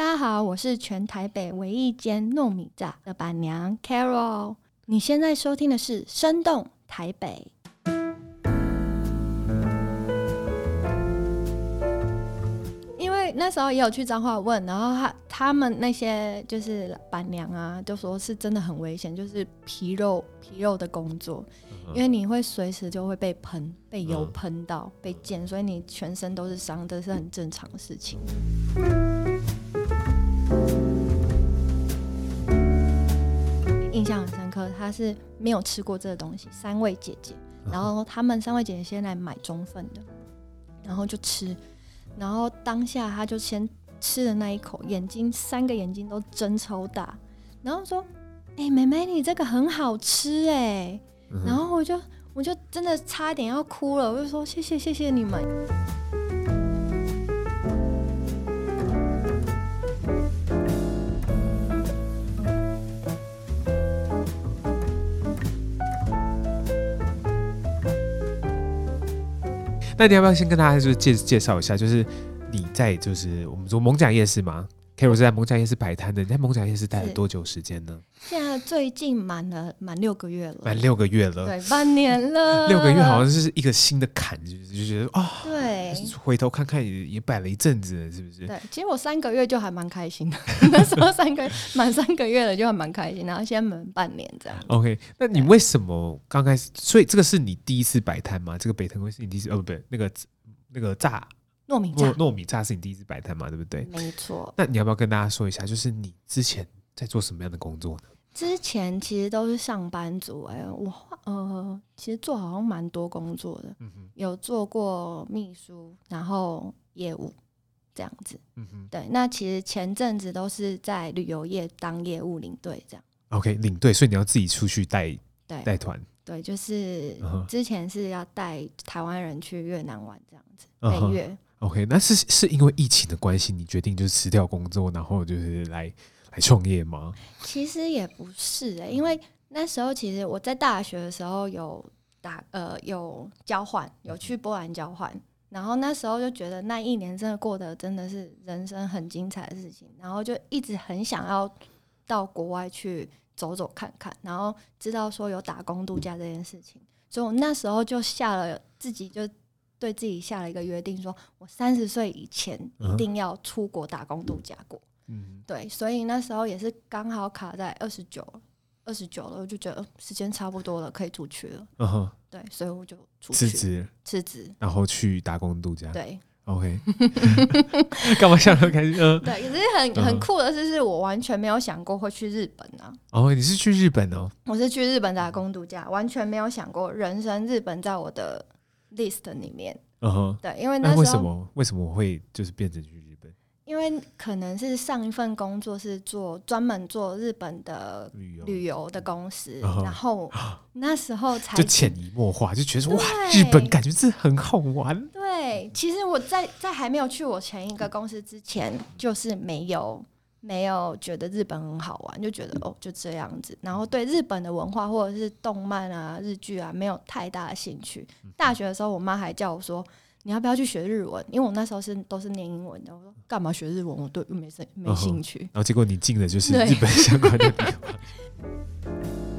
大家好，我是全台北唯一间糯米炸的板娘 Carol。你现在收听的是《生动台北》。因为那时候也有去彰化问，然后他他们那些就是板娘啊，就说是真的很危险，就是皮肉皮肉的工作，因为你会随时就会被喷，被油喷到，被溅，所以你全身都是伤，这是很正常的事情。印象很深刻，他是没有吃过这个东西。三位姐姐，然后他们三位姐姐先来买中份的，然后就吃，然后当下她就先吃的那一口，眼睛三个眼睛都睁超大，然后说：“哎、欸，妹妹，你这个很好吃哎。”然后我就我就真的差点要哭了，我就说：“谢谢谢谢你们。”那你要不要先跟大家就是介介绍一下，就是你在就是我们说蒙讲夜市吗？Carol 是在艋舺夜市摆摊的，你在艋舺夜市待了多久时间呢？现在最近满了满六个月了，满六个月了，对，半年了。六个月好像是一个新的坎，就是就觉得啊，哦、对，回头看看也也摆了一阵子了，是不是？对，其实我三个月就还蛮开心的，那时候三个月满三个月了就还蛮开心，然后现在满半年这样。OK，那你为什么刚开始？所以这个是你第一次摆摊吗？这个北藤会是你第一次？哦，不对，那个那个炸。糯米炸，糯米炸是你第一次摆摊嘛？对不对？没错。那你要不要跟大家说一下，就是你之前在做什么样的工作呢？之前其实都是上班族，哎，我呃，其实做好像蛮多工作的，嗯哼，有做过秘书，然后业务这样子，嗯哼，对。那其实前阵子都是在旅游业当业务领队这样。OK，领队，所以你要自己出去带对带团，对，就是之前是要带台湾人去越南玩这样子，北越。OK，那是是因为疫情的关系，你决定就是辞掉工作，然后就是来来创业吗？其实也不是诶、因为那时候其实我在大学的时候有打呃有交换，有去波兰交换，然后那时候就觉得那一年真的过得真的是人生很精彩的事情，然后就一直很想要到国外去走走看看，然后知道说有打工度假这件事情，所以我那时候就下了自己就。对自己下了一个约定，说我三十岁以前一定要出国打工度假过。嗯，对，所以那时候也是刚好卡在二十九，二十九了，我就觉得时间差不多了，可以出去了。嗯哼，对，所以我就出去辞职，辞职，然后去打工度假。对，OK。干嘛笑得开心？嗯，对，可是很很酷的是，是我完全没有想过会去日本啊。哦，你是去日本哦？我是去日本打工度假，完全没有想过人生日本在我的。List 里面，嗯哼，对，因为那时候为什么为什么我会就是变成去日本？因为可能是上一份工作是做专门做日本的旅游旅游的公司，然后 那时候才就潜移默化就觉得说哇，日本感觉是很好玩。对，其实我在在还没有去我前一个公司之前，就是没有。没有觉得日本很好玩，就觉得哦就这样子，然后对日本的文化或者是动漫啊、日剧啊没有太大的兴趣。大学的时候，我妈还叫我说：“你要不要去学日文？”因为我那时候是都是念英文的。我说：“干嘛学日文？我对没兴没兴趣。”然后结果你进的就是日本相关的地方。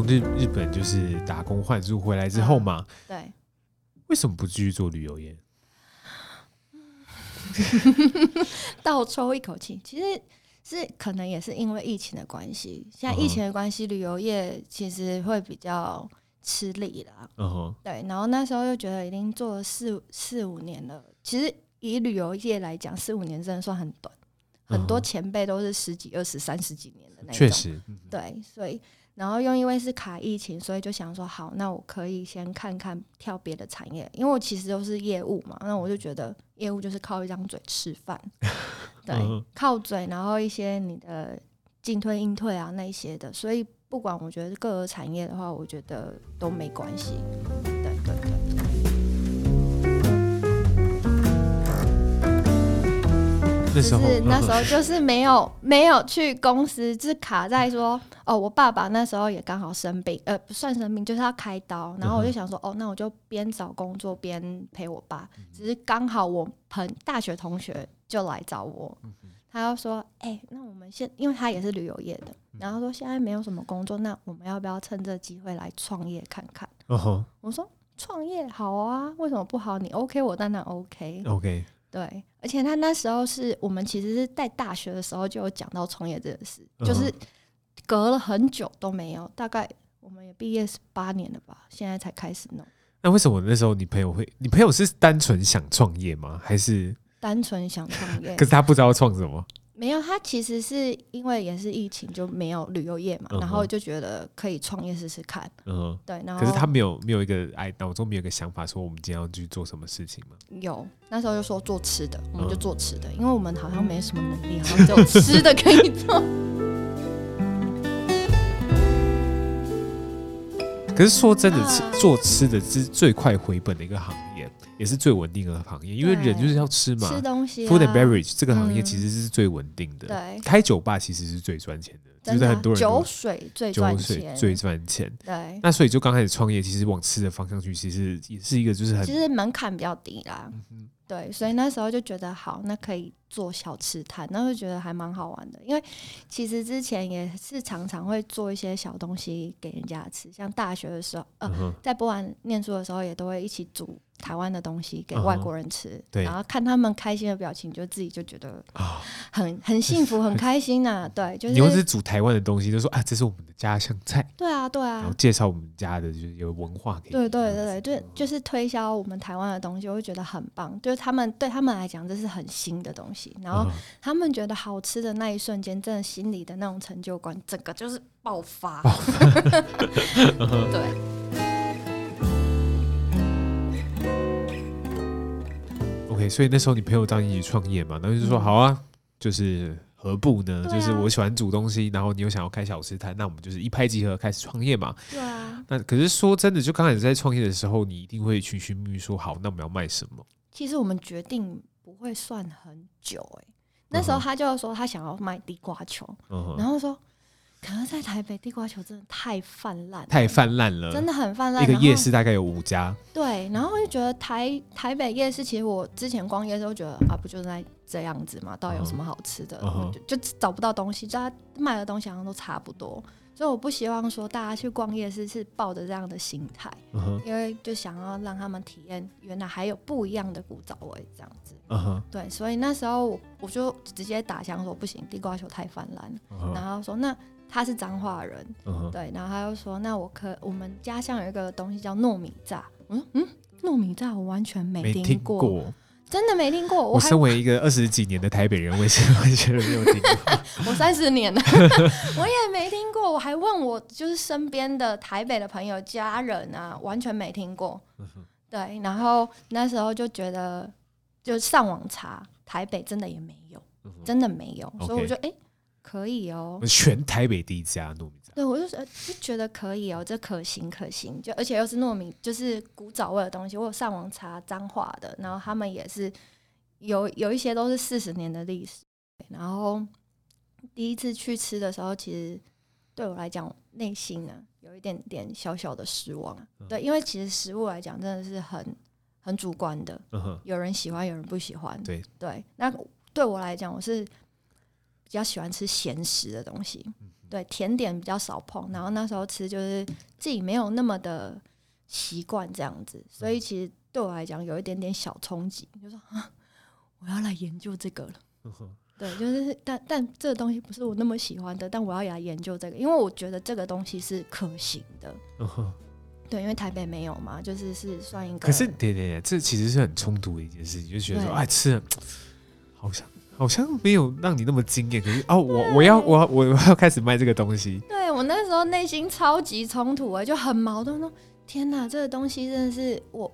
日日本就是打工换宿回来之后嘛，对，为什么不继续做旅游业？倒抽一口气，其实是可能也是因为疫情的关系。现在疫情的关系，旅游业其实会比较吃力啦。嗯哼，对。然后那时候又觉得已经做了四四五年了，其实以旅游业来讲，四五年真的算很短。很多前辈都是十几、二十、三十几年的那种。确实，对，所以。然后又因为是卡疫情，所以就想说好，那我可以先看看跳别的产业，因为我其实都是业务嘛，那我就觉得业务就是靠一张嘴吃饭，对，靠嘴，然后一些你的进退应退啊那些的，所以不管我觉得各个产业的话，我觉得都没关系，那时候是那时候就是没有没有去公司，就是卡在说哦，我爸爸那时候也刚好生病，呃，不算生病，就是要开刀，然后我就想说哦，那我就边找工作边陪我爸，只是刚好我朋大学同学就来找我，他就说哎、欸，那我们现因为他也是旅游业的，然后说现在没有什么工作，那我们要不要趁这机会来创业看看？哦我说。创业好啊，为什么不好？你 OK，我当然 OK。OK，对，而且他那时候是我们其实是在大学的时候就有讲到创业这件事，嗯、就是隔了很久都没有，大概我们也毕业是八年了吧，现在才开始弄。那为什么那时候你朋友会？你朋友是单纯想创业吗？还是单纯想创业？可是他不知道创什么。没有，他其实是因为也是疫情就没有旅游业嘛，嗯、然后就觉得可以创业试试看。嗯，对。然后可是他没有没有一个哎，脑中没有一个想法，说我们今天要去做什么事情吗？有，那时候就说做吃的，我们就做吃的，嗯、因为我们好像没什么能力，好像只有吃的可以做。可是说真的，吃做吃的是最快回本的一个行业。也是最稳定的行业，因为人就是要吃嘛。吃东西、啊、，food and beverage 这个行业其实是最稳定的。嗯、对，开酒吧其实是最赚钱的，就是很多人酒水最赚钱，酒水最赚钱。对，那所以就刚开始创业，其实往吃的方向去，其实也是一个就是很，其实门槛比较低啦。嗯、哼对，所以那时候就觉得好，那可以做小吃摊，那就觉得还蛮好玩的。因为其实之前也是常常会做一些小东西给人家吃，像大学的时候，呃，嗯、在波兰念书的时候，也都会一起煮。台湾的东西给外国人吃，嗯、对，然后看他们开心的表情，就自己就觉得很很幸福、很开心呐、啊。对，就是你是煮台湾的东西，就说啊，这是我们的家乡菜。对啊，对啊。然后介绍我们家的，就是有文化给。对对对对，就就是推销我们台湾的东西，我会觉得很棒。就是他们对他们来讲，这是很新的东西，然后他们觉得好吃的那一瞬间，真的心里的那种成就感，整个就是爆发。爆发 对。Okay, 所以那时候你朋友找你一起创业嘛，然后就说好啊，就是何不呢？啊、就是我喜欢煮东西，然后你又想要开小吃摊，那我们就是一拍即合开始创业嘛。对啊。那可是说真的，就刚开始在创业的时候，你一定会寻寻觅觅说好，那我们要卖什么？其实我们决定不会算很久哎、欸，那时候他就说他想要卖地瓜球，嗯、然后说。可能在台北地瓜球真的太泛滥，太泛滥了，真的很泛滥。一个夜市大概有五家。对，然后就觉得台台北夜市，其实我之前逛夜市都觉得啊，不就是在这样子嘛？到底有什么好吃的？嗯、就，就找不到东西，大家卖的东西好像都差不多。所以我不希望说大家去逛夜市是抱着这样的心态，因为就想要让他们体验原来还有不一样的古早味这样子。对，所以那时候我就直接打枪说不行，地瓜球太泛滥。然后说那。他是彰化人，对，然后他又说：“那我可我们家乡有一个东西叫糯米炸。”我说：“嗯，糯米炸我完全没听过，真的没听过。我”我身为一个二十几年的台北人，我是完全没有听过。我三十年了，我也没听过。我还问我就是身边的台北的朋友、家人啊，完全没听过。对，然后那时候就觉得，就上网查，台北真的也没有，真的没有，所以我就哎。可以哦，全台北第一家糯米炸。对，我就觉得可以哦，这可行可行，就而且又是糯米，就是古早味的东西。我有上网查彰化的，然后他们也是有有一些都是四十年的历史。然后第一次去吃的时候，其实对我来讲内心呢有一点点小小的失望。嗯、对，因为其实食物来讲真的是很很主观的，有人喜欢，有人不喜欢。对对，那对我来讲，我是。比较喜欢吃咸食的东西，对，甜点比较少碰。然后那时候吃就是自己没有那么的习惯这样子，所以其实对我来讲有一点点小冲击，就说啊，我要来研究这个了。对，就是但但这个东西不是我那么喜欢的，但我要来研究这个，因为我觉得这个东西是可行的。对，因为台北没有嘛，就是是算一个。可是，对对对，这其实是很冲突的一件事情，就觉得说，哎，吃了好像。好像没有让你那么惊艳，可是哦，我我要我我要开始卖这个东西。对，我那时候内心超级冲突啊，就很矛盾说，天哪，这个东西真的是我，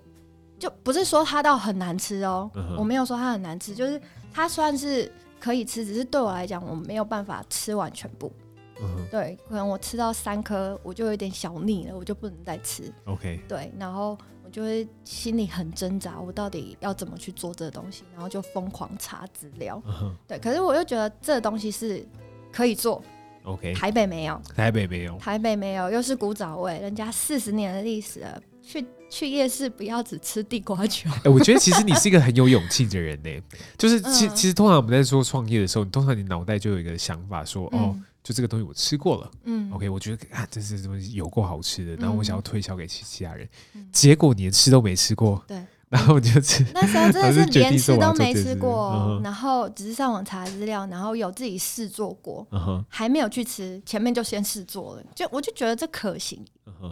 就不是说它到很难吃哦，嗯、我没有说它很难吃，就是它算是可以吃，只是对我来讲，我没有办法吃完全部。嗯、对，可能我吃到三颗，我就有点小腻了，我就不能再吃。OK。对，然后。我就会心里很挣扎，我到底要怎么去做这个东西，然后就疯狂查资料。Uh-huh. 对，可是我又觉得这个东西是可以做。OK，台北没有，台北没有，台北没有，又是古早味，人家四十年的历史了，去去夜市不要只吃地瓜球。哎、欸，我觉得其实你是一个很有勇气的人呢。就是其、嗯、其实通常我们在说创业的时候，你通常你脑袋就有一个想法说，哦，就这个东西我吃过了，嗯，OK，我觉得啊，这是东西有够好吃的，然后我想要推销给其其他人、嗯，结果你连吃都没吃过，对。然后就吃，那时候真的 是连吃都没吃过，然后只是上网查资料，然后有自己试做过，还没有去吃，前面就先试做了，就我就觉得这可行，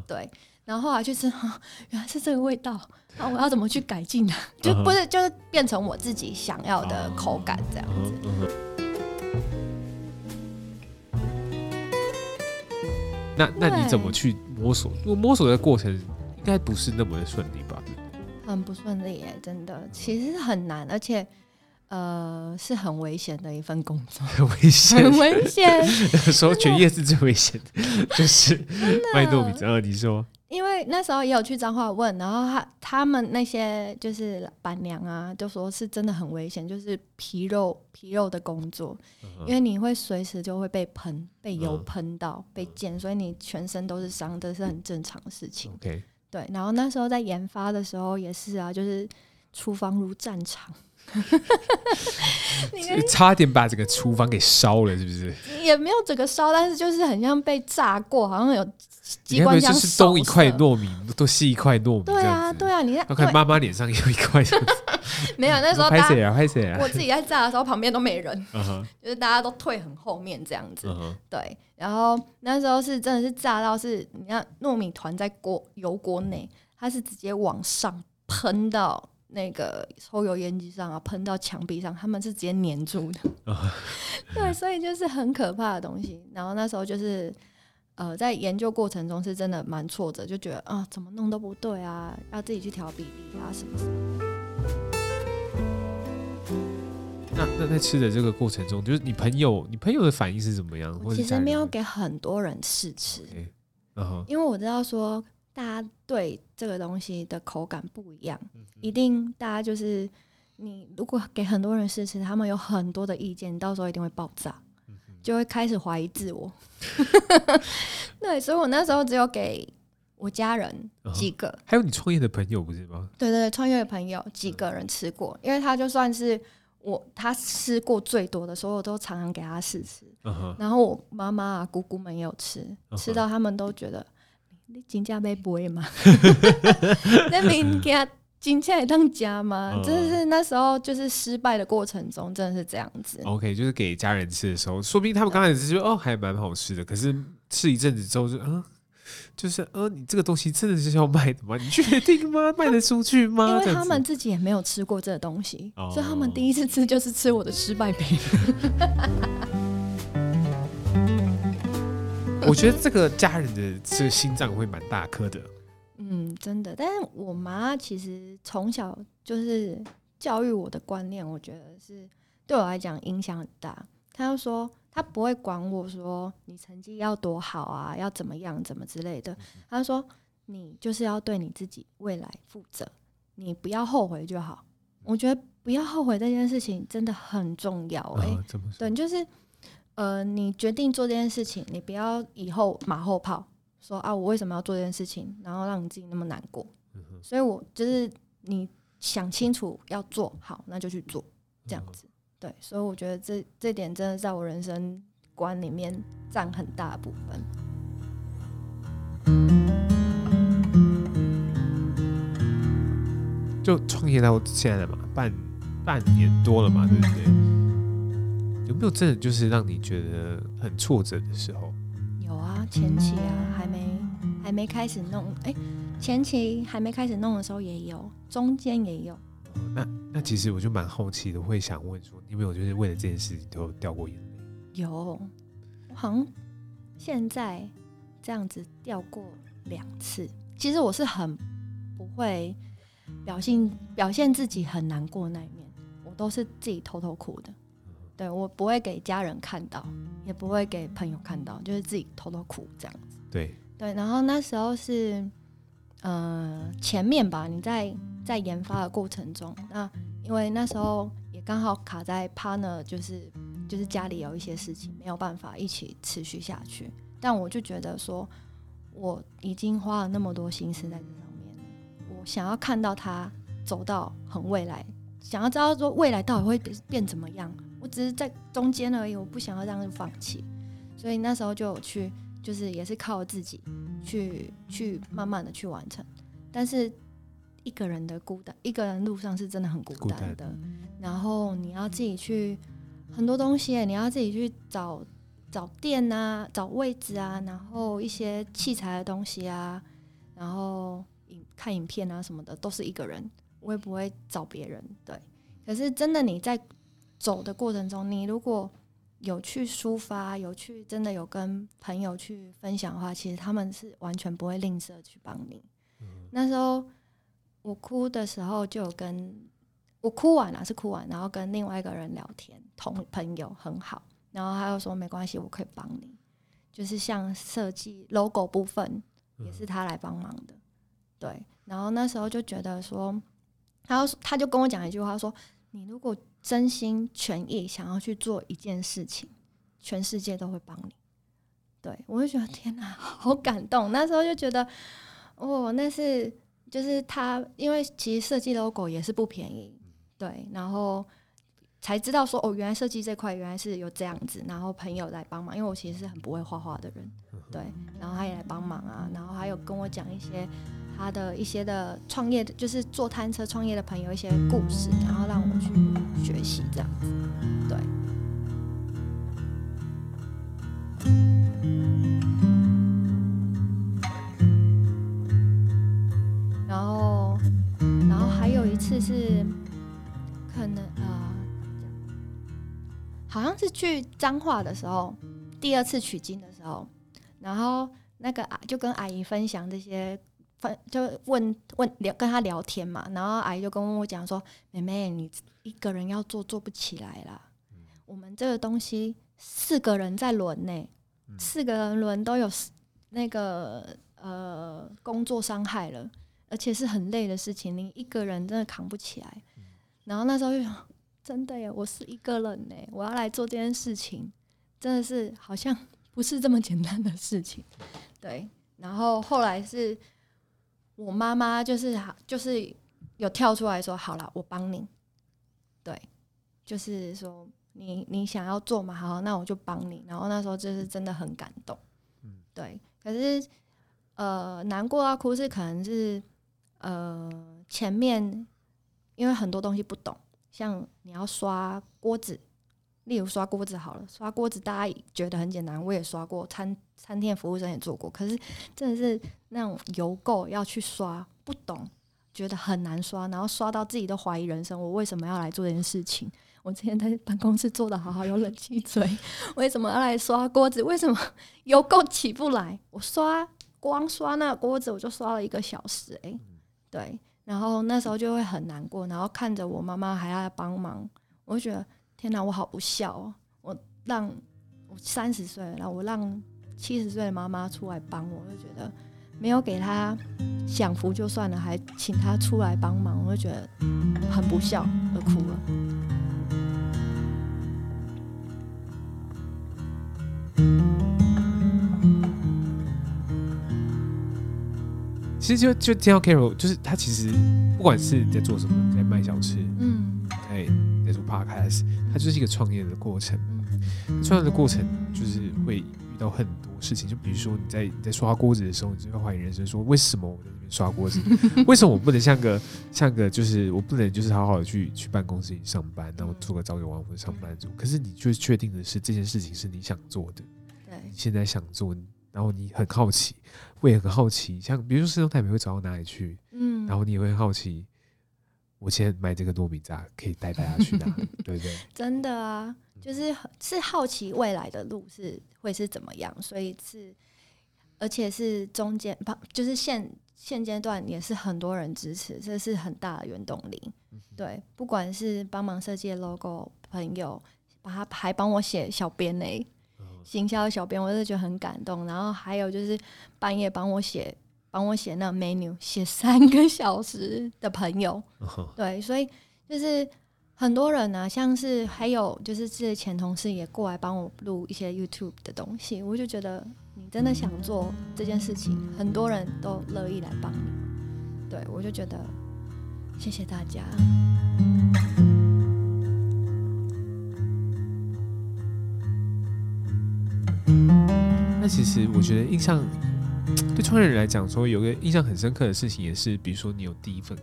对，然后后来去吃，原来是这个味道，那我要怎么去改进呢？就不是就是变成我自己想要的口感这样子。那那你怎么去摸索？因为摸索的过程应该不是那么的顺利吧？很不顺利哎，真的，其实很难，而且，呃，是很危险的一份工作，很危险，很危险。说全业是最危险的，就是卖糯米。然后你说，因为那时候也有去彰化问，然后他他们那些就是板娘啊，就说是真的很危险，就是皮肉皮肉的工作，因为你会随时就会被喷，被油喷到，被溅，所以你全身都是伤，这是很正常的事情。OK。对，然后那时候在研发的时候也是啊，就是厨房如战场，你 差点把整个厨房给烧了，是不是？也没有整个烧，但是就是很像被炸过，好像有机关枪。就是东一块糯米，都西一块糯米。对啊，对啊，你看，看妈妈脸上有一块。没有，那时候拍谁啊拍谁啊我自己在炸的时候，旁边都没人，uh -huh. 就是大家都退很后面这样子。Uh -huh. 对，然后那时候是真的是炸到是，你看糯米团在锅油锅内，它是直接往上喷到那个抽油烟机上啊，喷到墙壁上，他们是直接粘住的。Uh. 对，所以就是很可怕的东西。然后那时候就是呃，在研究过程中是真的蛮挫折，就觉得啊，怎么弄都不对啊，要自己去调比例啊什么什么。那那在吃的这个过程中，就是你朋友，你朋友的反应是怎么样？我其实没有给很多人试吃，okay. uh -huh. 因为我知道说大家对这个东西的口感不一样，嗯、一定大家就是你如果给很多人试吃，他们有很多的意见，到时候一定会爆炸，嗯、就会开始怀疑自我。对，所以我那时候只有给我家人几个，uh. 还有你创业的朋友不是吗？对对对，创业的朋友几个人吃过，嗯、因为他就算是。我他吃过最多的所以，我都常常给他试吃。Uh -huh. 然后我妈妈啊、姑姑们也有吃，uh -huh. 吃到他们都觉得你金价没不会吗？那边给他金价也当家吗？真、uh、的是那时候就是失败的过程中，真的是这样子。OK，就是给家人吃的时候，说不定他们刚开始觉得哦还蛮好吃的，可是吃一阵子之后就嗯。就是呃，你这个东西真的是要卖的吗？你确定吗？卖得出去吗？因为他们自己也没有吃过这个东西，哦、所以他们第一次吃就是吃我的失败品。我觉得这个家人的这个心脏会蛮大颗的。嗯，真的。但是我妈其实从小就是教育我的观念，我觉得是对我来讲影响很大。她就说。她不会管我说你成绩要多好啊，要怎么样，怎么之类的。她说你就是要对你自己未来负责，你不要后悔就好。我觉得不要后悔这件事情真的很重要，欸。哎，对，就是呃，你决定做这件事情，你不要以后马后炮说啊，我为什么要做这件事情，然后让你自己那么难过。所以我就是你想清楚要做好，那就去做，这样子。对，所以我觉得这这点真的在我人生观里面占很大的部分。就创业到现在了嘛，半半年多了嘛，对不对？有没有真的就是让你觉得很挫折的时候？有啊，前期啊，还没还没开始弄，哎，前期还没开始弄的时候也有，中间也有。那那其实我就蛮好奇的，会想问说，你有没有就是为了这件事情都掉过眼泪？有，我好像现在这样子掉过两次。其实我是很不会表现表现自己很难过那一面，我都是自己偷偷哭的。对，我不会给家人看到，也不会给朋友看到，就是自己偷偷哭这样子。对对，然后那时候是呃前面吧，你在在研发的过程中，那因为那时候也刚好卡在 partner，就是就是家里有一些事情没有办法一起持续下去，但我就觉得说我已经花了那么多心思在这上面，我想要看到他走到很未来，想要知道说未来到底会变怎么样，我只是在中间而已，我不想要这样放弃，所以那时候就有去。就是也是靠自己去去慢慢的去完成，但是一个人的孤单，一个人路上是真的很孤单的。然后你要自己去很多东西，你要自己去找找店啊，找位置啊，然后一些器材的东西啊，然后影看影片啊什么的，都是一个人，我也不会找别人。对，可是真的你在走的过程中，你如果有去抒发，有去真的有跟朋友去分享的话，其实他们是完全不会吝啬去帮你。嗯。那时候我哭的时候，就有跟我哭完了，是哭完，然后跟另外一个人聊天，同朋友很好，然后他又说没关系，我可以帮你，就是像设计 logo 部分也是他来帮忙的。嗯。对，然后那时候就觉得说，他他就跟我讲一句话说，你如果真心全意想要去做一件事情，全世界都会帮你。对，我就觉得天哪，好感动。那时候就觉得，哦，那是就是他，因为其实设计 logo 也是不便宜，对，然后才知道说，哦，原来设计这块原来是有这样子。然后朋友来帮忙，因为我其实是很不会画画的人，对，然后他也来帮忙啊，然后还有跟我讲一些。他的一些的创业的，就是坐摊车创业的朋友一些故事，然后让我去学习这样子，对。然后，然后还有一次是可能啊、呃，好像是去彰化的时候，第二次取经的时候，然后那个啊就跟阿姨分享这些。分就问问聊跟她聊天嘛，然后阿姨就跟我讲说：“妹妹，你一个人要做做不起来啦。我们这个东西四个人在轮呢，四个人轮都有那个呃工作伤害了，而且是很累的事情，你一个人真的扛不起来。然后那时候就想，真的耶，我是一个人呢，我要来做这件事情，真的是好像 不是这么简单的事情。对，然后后来是。我妈妈就是就是有跳出来说：“好了，我帮你。”对，就是说你你想要做嘛，好，那我就帮你。然后那时候就是真的很感动，嗯，对。可是呃，难过到哭是可能是呃前面因为很多东西不懂，像你要刷锅子。例如刷锅子好了，刷锅子大家觉得很简单，我也刷过，餐餐厅服务生也做过。可是真的是那种油垢要去刷，不懂，觉得很难刷，然后刷到自己都怀疑人生，我为什么要来做这件事情？我之前在办公室做的好好，有冷气吹，为什么要来刷锅子？为什么 油垢起不来？我刷光刷那锅子，我就刷了一个小时，诶、欸，对，然后那时候就会很难过，然后看着我妈妈还要帮忙，我就觉得。天哪，我好不孝哦！我让我三十岁了，我让七十岁的妈妈出来帮我，我就觉得没有给她享福就算了，还请她出来帮忙，我就觉得很不孝，而哭了。其实就就听到 Carol，就是他其实不管是在做什么，在卖小吃，嗯，在在做 Podcast。他就是一个创业的过程，创业的过程就是会遇到很多事情，就比如说你在你在刷锅子的时候，你就会怀疑人生，说为什么我在那边刷锅子？为什么我不能像个像个就是我不能就是好好的去去办公室里上班，然后做个朝九晚五的上班族？可是你就确定的是这件事情是你想做的，对，你现在想做，然后你很好奇，我也很好奇，像比如说师兄台北会走到哪里去，嗯，然后你也会好奇。我现在买这个糯米渣，可以带大家去哪里？对不对？真的啊，就是是好奇未来的路是会是怎么样，所以是，而且是中间，就是现现阶段也是很多人支持，这是很大的原动力。对，不管是帮忙设计 logo 朋友，把他还帮我写小编呢，行销小编，我就觉得很感动。然后还有就是半夜帮我写帮我写那个 menu，写三个小时的朋友。Uh-huh. 对，所以就是很多人呢、啊，像是还有就是这些前同事也过来帮我录一些 YouTube 的东西，我就觉得你真的想做这件事情，很多人都乐意来帮你。对，我就觉得谢谢大家。那其实我觉得印象。对创业人来讲，说有个印象很深刻的事情，也是比如说你有第一份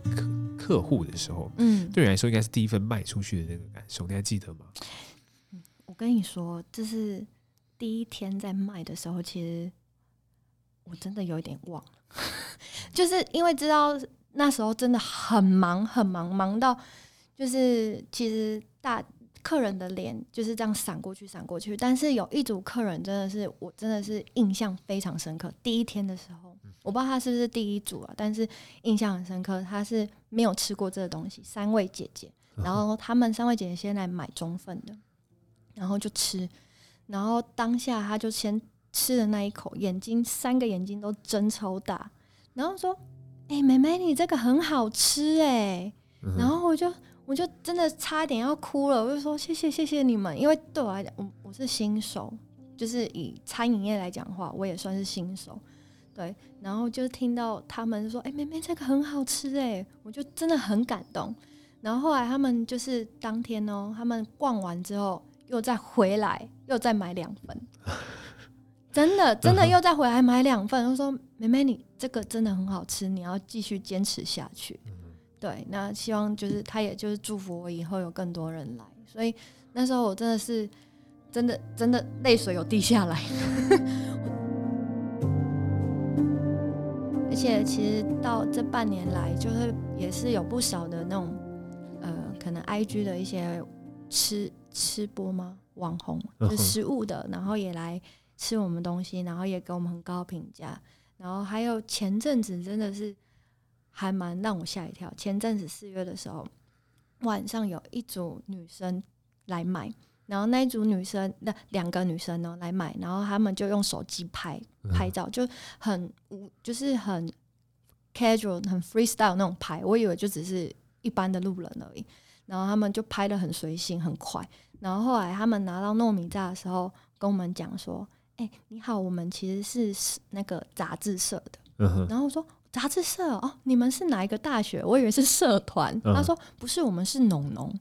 客客户的时候，嗯，对你来说应该是第一份卖出去的那个感受，你还记得吗？我跟你说，就是第一天在卖的时候，其实我真的有一点忘了，就是因为知道那时候真的很忙很忙，忙到就是其实大。客人的脸就是这样闪过去，闪过去。但是有一组客人真的是，我真的是印象非常深刻。第一天的时候，我不知道他是不是第一组啊，但是印象很深刻。他是没有吃过这个东西，三位姐姐，然后他们三位姐姐先来买中份的，然后就吃，然后当下他就先吃的那一口，眼睛三个眼睛都睁超大，然后说：“哎、欸，妹妹，你这个很好吃哎、欸。”然后我就。我就真的差一点要哭了，我就说谢谢谢谢你们，因为对我来讲，我我是新手，就是以餐饮业来讲的话，我也算是新手，对。然后就听到他们说：“哎、欸，妹妹这个很好吃哎！”我就真的很感动。然后后来他们就是当天哦，他们逛完之后又再回来，又再买两份，真的真的又再回来买两份。他说：“妹妹，你这个真的很好吃，你要继续坚持下去。”对，那希望就是他，也就是祝福我以后有更多人来。所以那时候我真的是，真的真的泪水有滴下来。而且其实到这半年来，就是也是有不少的那种，呃，可能 IG 的一些吃吃播吗？网红就食物的，然后也来吃我们东西，然后也给我们很高评价。然后还有前阵子真的是。还蛮让我吓一跳。前阵子四月的时候，晚上有一组女生来买，然后那一组女生，那两个女生呢来买，然后他们就用手机拍拍照，就很无，就是很 casual、很 freestyle 那种拍。我以为就只是一般的路人而已，然后他们就拍的很随性、很快。然后后来他们拿到糯米炸的时候，跟我们讲说：“哎、欸，你好，我们其实是那个杂志社的。”然后我说。杂志社哦，你们是哪一个大学？我以为是社团。Uh. 他说不是，我们是农农。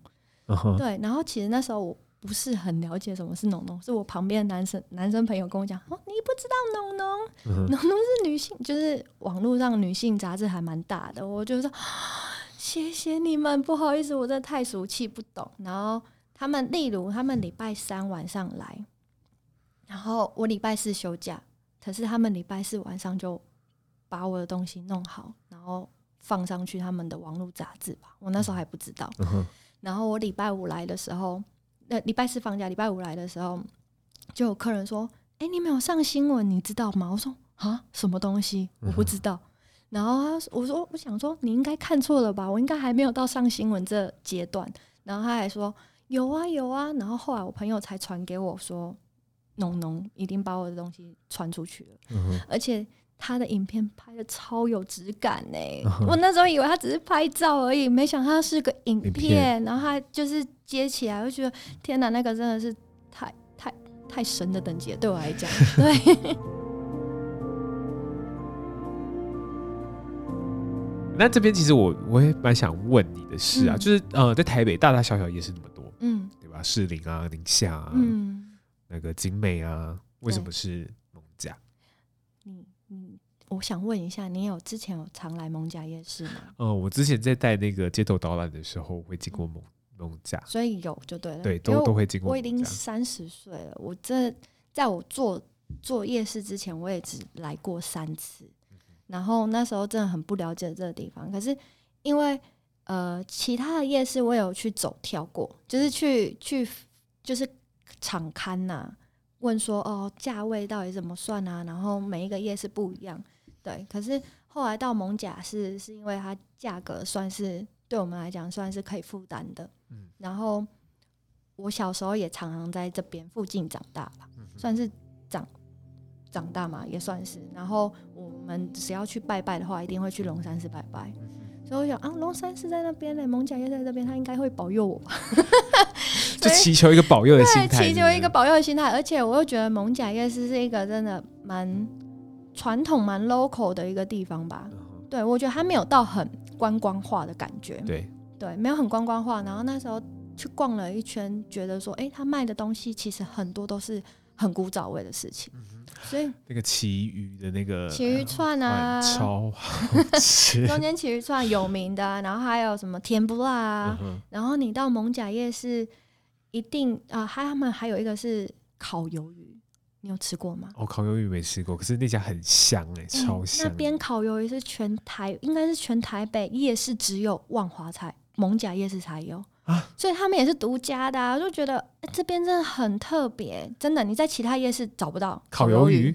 Uh. 对，然后其实那时候我不是很了解什么是农农，是我旁边的男生男生朋友跟我讲哦，你不知道农农，农农是女性，就是网络上女性杂志还蛮大的。我就说 谢谢你们，不好意思，我真的太俗气不懂。然后他们例如他们礼拜三晚上来，然后我礼拜四休假，可是他们礼拜四晚上就。把我的东西弄好，然后放上去他们的网络杂志吧。我那时候还不知道。嗯、然后我礼拜五来的时候，那礼拜四放假，礼拜五来的时候，就有客人说：“哎、欸，你没有上新闻，你知道吗？”我说：“啊，什么东西？我不知道。嗯”然后他我说：“我想说，你应该看错了吧？我应该还没有到上新闻这阶段。”然后他还说：“有啊，有啊。”然后后来我朋友才传给我说：“农农一定把我的东西传出去了。嗯”而且。他的影片拍的超有质感呢、uh-huh，我那时候以为他只是拍照而已，没想到他是个影片，影片，然后他就是接起来，我觉得天哪，那个真的是太太太神的等级，对我来讲，对。那这边其实我我也蛮想问你的是啊，嗯、就是呃，在台北大大小小夜市那么多，嗯，对吧？士林啊，宁夏啊，嗯，那个景美啊，为什么是我想问一下，你有之前有常来艋舺夜市吗？哦、呃，我之前在带那个街头导览的时候，会经过艋艋舺，所以有就对了。对，都都会经过。我已经三十岁了，我这在我做做夜市之前，我也只来过三次，然后那时候真的很不了解这个地方。可是因为呃，其他的夜市我有去走跳过，就是去去就是场刊呐、啊。问说哦，价位到底怎么算啊？然后每一个夜市不一样，对。可是后来到蒙甲是是因为它价格算是对我们来讲算是可以负担的。嗯。然后我小时候也常常在这边附近长大吧，算是长长大嘛，也算是。然后我我们只要去拜拜的话，一定会去龙山寺拜拜。所以我想啊，龙山寺在那边呢，艋舺夜在这边，他应该会保佑我吧？就祈求一个保佑的心态，对，祈求一个保佑的心态。而且我又觉得蒙甲夜市是一个真的蛮传统、蛮 local 的一个地方吧。对，我觉得还没有到很观光化的感觉。对对，没有很观光化。然后那时候去逛了一圈，觉得说，哎，他卖的东西其实很多都是很古早味的事情。所以那个旗鱼的那个旗鱼串啊，超好吃。中间旗鱼串有名的，然后还有什么甜不辣啊？嗯、然后你到蒙甲夜市，一定啊，他们还有一个是烤鱿鱼，你有吃过吗？哦，烤鱿鱼没吃过，可是那家很香哎、欸，超香。那边烤鱿鱼是全台，应该是全台北夜市只有万华才蒙甲夜市才有。啊，所以他们也是独家的，啊，就觉得、欸、这边真的很特别，真的，你在其他夜市找不到烤鱿鱼，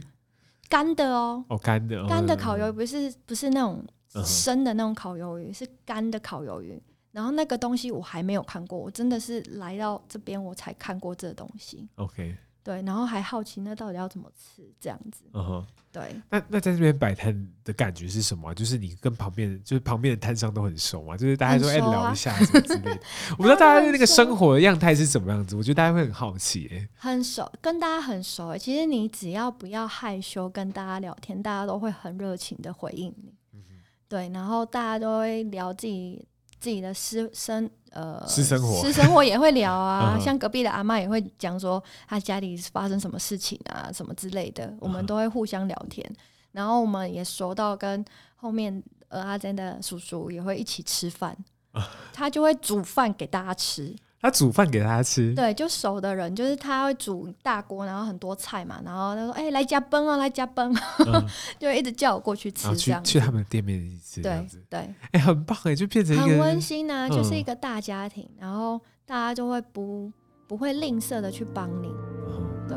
干的哦，哦干的，干的烤鱿鱼不是不是那种生的那种烤鱿鱼，是干的烤鱿鱼。然后那个东西我还没有看过，我真的是来到这边我才看过这个东西。OK。对，然后还好奇那到底要怎么吃这样子。嗯哼，对。那那在这边摆摊的感觉是什么？就是你跟旁边，就是旁边的摊商都很熟嘛？就是大家说哎、啊、聊一下什么之类的。我不知道大家那个生活的样态是怎么样子，我觉得大家会很好奇哎。很熟，跟大家很熟哎。其实你只要不要害羞，跟大家聊天，大家都会很热情的回应你。嗯哼。对，然后大家都会聊自己。自己的私生呃私生活，私生活也会聊啊，像隔壁的阿妈也会讲说她家里发生什么事情啊，什么之类的，我们都会互相聊天。然后我们也熟到跟后面呃阿珍的叔叔也会一起吃饭，他就会煮饭给大家吃。他煮饭给他吃，对，就熟的人，就是他会煮大锅，然后很多菜嘛，然后他说：“哎、欸，来加崩哦，来加崩。嗯” 就一直叫我过去吃，这样去，去他们店面一对对，哎、欸，很棒哎，就变成很温馨啊，就是一个大家庭，嗯、然后大家就会不不会吝啬的去帮你，嗯、对，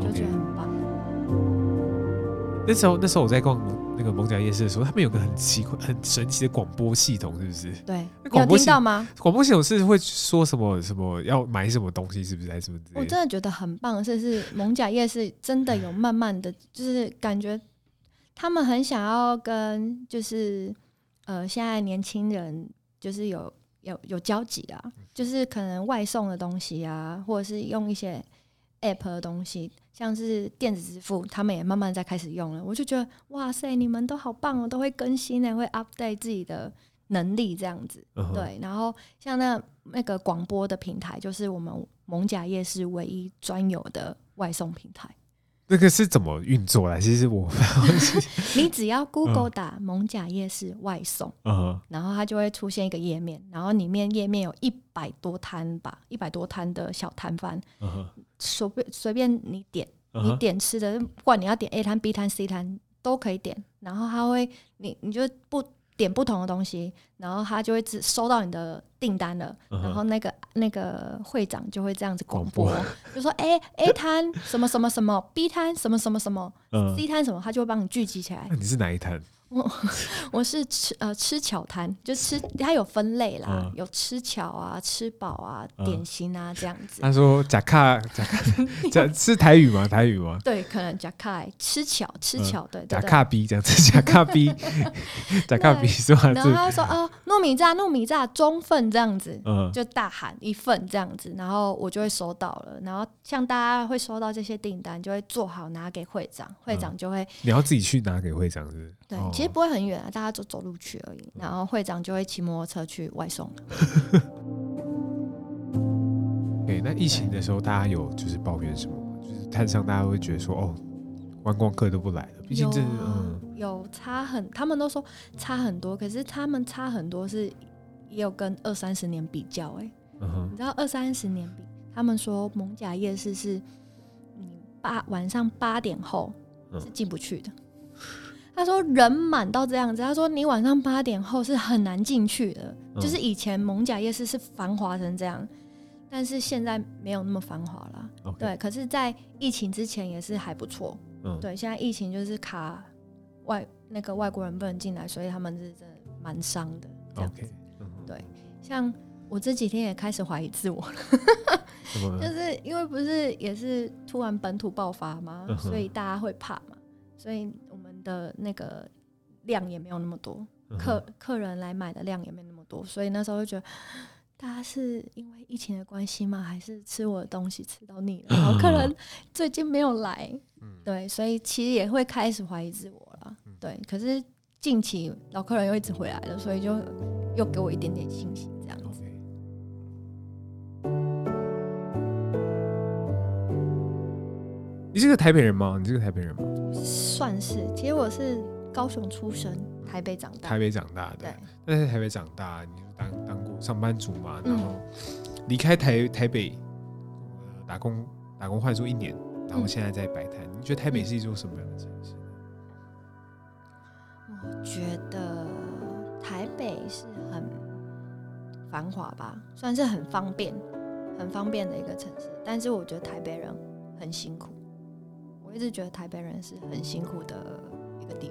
就觉得很棒。Okay. 那时候，那时候我在逛。那个蒙甲夜市的时候，他们有个很奇怪、很神奇的广播系统，是不是？对，广播听到吗？广播系统是会说什么什么要买什么东西，是不是？还是什么？我真的觉得很棒，是是蒙甲夜市真的有慢慢的就是感觉他们很想要跟就是呃现在年轻人就是有有有交集啊，就是可能外送的东西啊，或者是用一些 app 的东西。像是电子支付，他们也慢慢在开始用了。我就觉得，哇塞，你们都好棒哦，都会更新呢，会 update 自己的能力这样子。Uh huh. 对，然后像那那个广播的平台，就是我们蒙甲夜市唯一专有的外送平台。那个是怎么运作的？其实我，你只要 Google 打蒙甲夜市外送，uh huh. 然后它就会出现一个页面，然后里面页面有一百多摊吧，一百多摊的小摊贩，随便随便你点，你点吃的，不管你要点 A 摊、B 摊、C 摊都可以点，然后它会，你你就不。点不同的东西，然后他就会只收到你的订单了，嗯、然后那个那个会长就会这样子广播，广播就说：“哎，A 摊什么什么什么，B 摊什么什么什么、嗯、，C 摊什么，他就会帮你聚集起来。”那你是哪一摊？我我是吃呃吃巧摊，就吃它有分类啦，嗯、有吃巧啊、吃饱啊、点心啊这样子。他说“假卡假卡”，这是台语吗？台语吗？对，可能“假卡”吃巧吃巧，对对。假卡逼这样子，假卡逼，假卡逼是吧？然后他说：“哦，糯米炸，糯米炸中份这样子，嗯，就大喊一份这样子，然后我就会收到了。然后像大家会收到这些订单，就会做好拿给会长，会长就会。你要自己去拿给会长，是不是？对。其实不会很远啊，大家就走路去而已。然后会长就会骑摩托车去外送。对，那疫情的时候，大家有就是抱怨什么？就是摊上大家会觉得说，哦，观光客都不来了。毕竟这有、啊嗯、有差很，他们都说差很多，可是他们差很多是也有跟二三十年比较哎、你知道二三十年比，他们说蒙甲夜市是你八晚上八点后是进不去的。嗯他说人满到这样子，他说你晚上八点后是很难进去的，嗯、就是以前蒙甲夜市是繁华成这样，但是现在没有那么繁华了。对，可是，在疫情之前也是还不错。嗯、对，现在疫情就是卡外那个外国人不能进来，所以他们是真的蛮伤的这样子。对，像我这几天也开始怀疑自我 了，就是因为不是也是突然本土爆发嘛，嗯、所以大家会怕嘛，所以。的那个量也没有那么多，客客人来买的量也没那么多，所以那时候就觉得，大家是因为疫情的关系吗？还是吃我的东西吃到腻了？然后客人最近没有来，对，所以其实也会开始怀疑自我了，对。可是近期老客人又一直回来了，所以就又给我一点点信心，你是个台北人吗？你是个台北人吗？算是，其实我是高雄出生，台北长大。台北长大的，对。那在台北长大，你就当当过上班族嘛？然后离开台台北，呃打工打工换宿一年，然后现在在摆摊。你觉得台北是一座什么样的城市？我觉得台北是很繁华吧，算是很方便、很方便的一个城市。但是我觉得台北人很辛苦。一直觉得台北人是很辛苦的一个地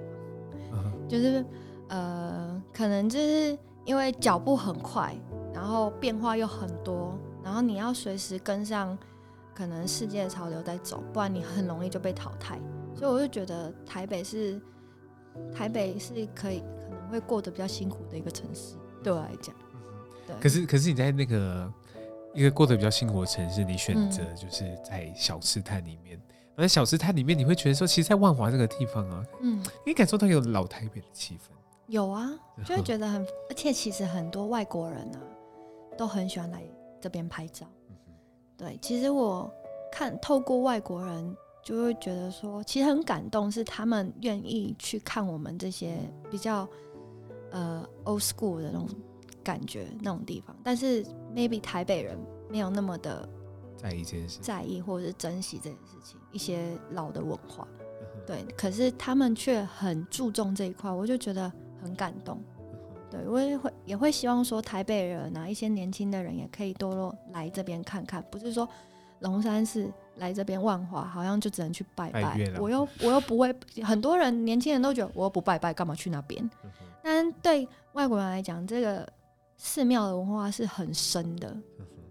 方，uh. 就是呃，可能就是因为脚步很快，然后变化又很多，然后你要随时跟上可能世界的潮流在走，不然你很容易就被淘汰。所以我就觉得台北是台北是可以可能会过得比较辛苦的一个城市，对我来讲。对。可是可是你在那个一个过得比较辛苦的城市，你选择就是在小吃摊里面。而小吃摊里面，你会觉得说，其实，在万华这个地方啊，嗯，你感受到有老台北的气氛。有啊，就会觉得很，而且其实很多外国人呢、啊，都很喜欢来这边拍照。嗯、对，其实我看透过外国人，就会觉得说，其实很感动，是他们愿意去看我们这些比较呃 old school 的那种感觉那种地方。但是 maybe 台北人没有那么的。在意这件事，在意或者是珍惜这件事情，一些老的文化，对，可是他们却很注重这一块，我就觉得很感动。对，我也会也会希望说，台北人啊，一些年轻的人也可以多多来这边看看，不是说龙山寺来这边万华，好像就只能去拜拜。我又我又不会，很多人年轻人都觉得我又不拜拜，干嘛去那边？但对外国人来讲，这个寺庙的文化是很深的，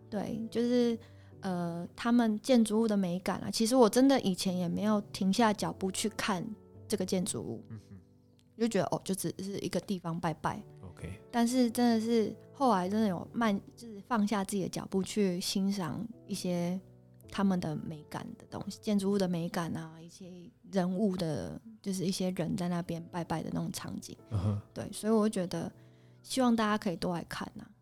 对，就是。呃，他们建筑物的美感啊，其实我真的以前也没有停下脚步去看这个建筑物，嗯、哼就觉得哦，就只是一个地方拜拜。OK，但是真的是后来真的有慢，就是放下自己的脚步去欣赏一些他们的美感的东西，建筑物的美感啊，一些人物的，就是一些人在那边拜拜的那种场景。Uh huh. 对，所以我觉得希望大家可以多来看呐、啊。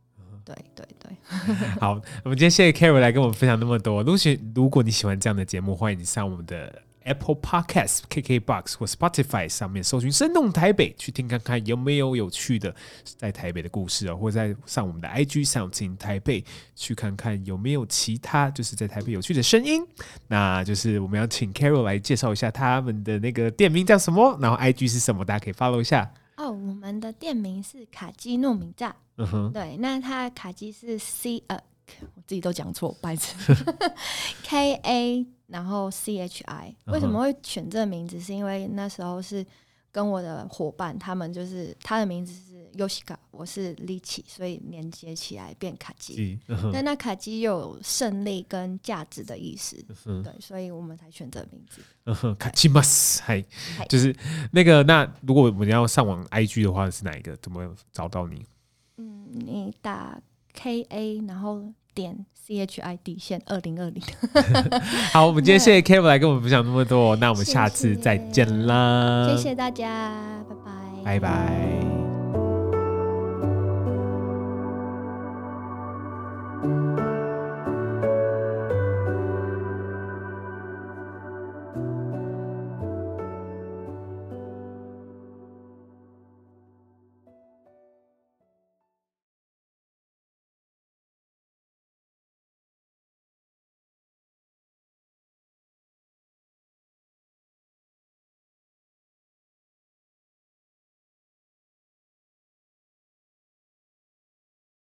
对对对，好，我们今天谢谢 Carol 来跟我们分享那么多。如果如果你喜欢这样的节目，欢迎你上我们的 Apple Podcast、KKBox 或 Spotify 上面搜寻“生动台北”，去听看看有没有有趣的在台北的故事哦，或者在上我们的 IG 上进台北，去看看有没有其他就是在台北有趣的声音。那就是我们要请 Carol 来介绍一下他们的那个店名叫什么，然后 IG 是什么，大家可以 follow 一下。哦，我们的店名是卡基糯米炸。嗯哼，对，那它卡基是 C 呃，我自己都讲错，白痴，K A，然后 C H I。为什么会选这个名字？是因为那时候是跟我的伙伴，他们就是他的名字是。Yoshika，我是力气，所以连接起来变卡基。但那卡基又有胜利跟价值的意思，对，所以我们才选择名字。卡基马斯，嗨，就是那个。那如果我们要上网 IG 的话，是哪一个？怎么找到你？嗯，你打 K A，然后点 C H I 底线二零二零。好，我们今天谢谢 Kevin 来跟我们分享那么多，那我们下次再见啦！谢谢大家，拜拜，拜拜。